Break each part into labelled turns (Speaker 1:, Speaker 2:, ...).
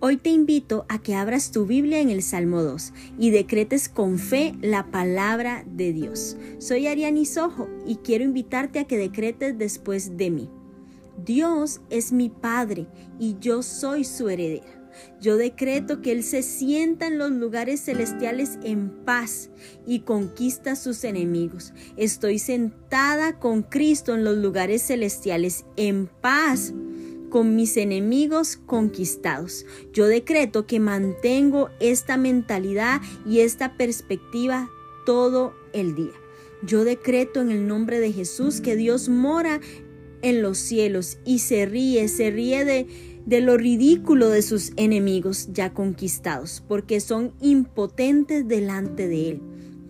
Speaker 1: Hoy te invito a que abras tu Biblia en el Salmo 2 y decretes con fe la palabra de Dios. Soy Ariani Sojo y quiero invitarte a que decretes después de mí. Dios es mi Padre y yo soy su heredera. Yo decreto que Él se sienta en los lugares celestiales en paz y conquista a sus enemigos. Estoy sentada con Cristo en los lugares celestiales en paz con mis enemigos conquistados. Yo decreto que mantengo esta mentalidad y esta perspectiva todo el día. Yo decreto en el nombre de Jesús que Dios mora en los cielos y se ríe, se ríe de, de lo ridículo de sus enemigos ya conquistados, porque son impotentes delante de Él.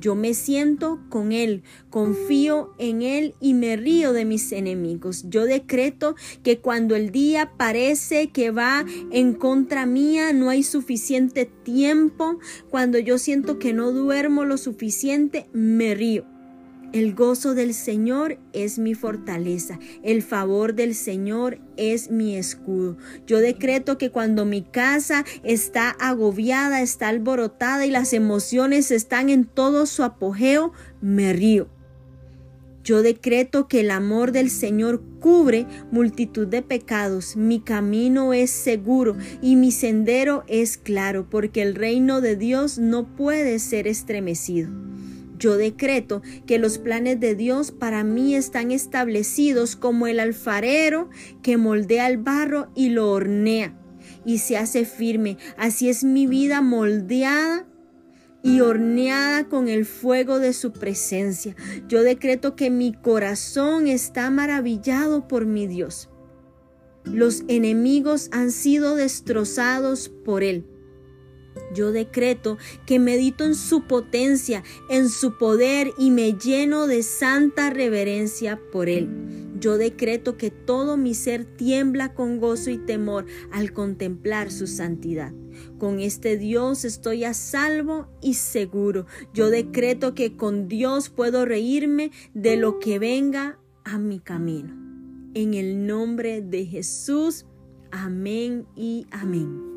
Speaker 1: Yo me siento con Él, confío en Él y me río de mis enemigos. Yo decreto que cuando el día parece que va en contra mía, no hay suficiente tiempo, cuando yo siento que no duermo lo suficiente, me río el gozo del Señor es mi fortaleza, el favor del Señor es mi escudo. Yo decreto que cuando mi casa está agobiada, está alborotada y las emociones están en todo su apogeo, me río. Yo decreto que el amor del Señor cubre multitud de pecados. Mi camino es seguro y mi sendero es claro, porque el reino de Dios no puede ser estremecido. Yo decreto que los planes de Dios para mí están establecidos como el alfarero que moldea el barro y lo hornea y se hace firme. Así es mi vida moldeada y horneada con el fuego de su presencia. Yo decreto que mi corazón está maravillado por mi Dios. Los enemigos han sido destrozados por él. Yo decreto que medito en su potencia, en su poder y me lleno de santa reverencia por él. Yo decreto que todo mi ser tiembla con gozo y temor al contemplar su santidad. Con este Dios estoy a salvo y seguro. Yo decreto que con Dios puedo reírme de lo que venga a mi camino. En el nombre de Jesús, amén y amén.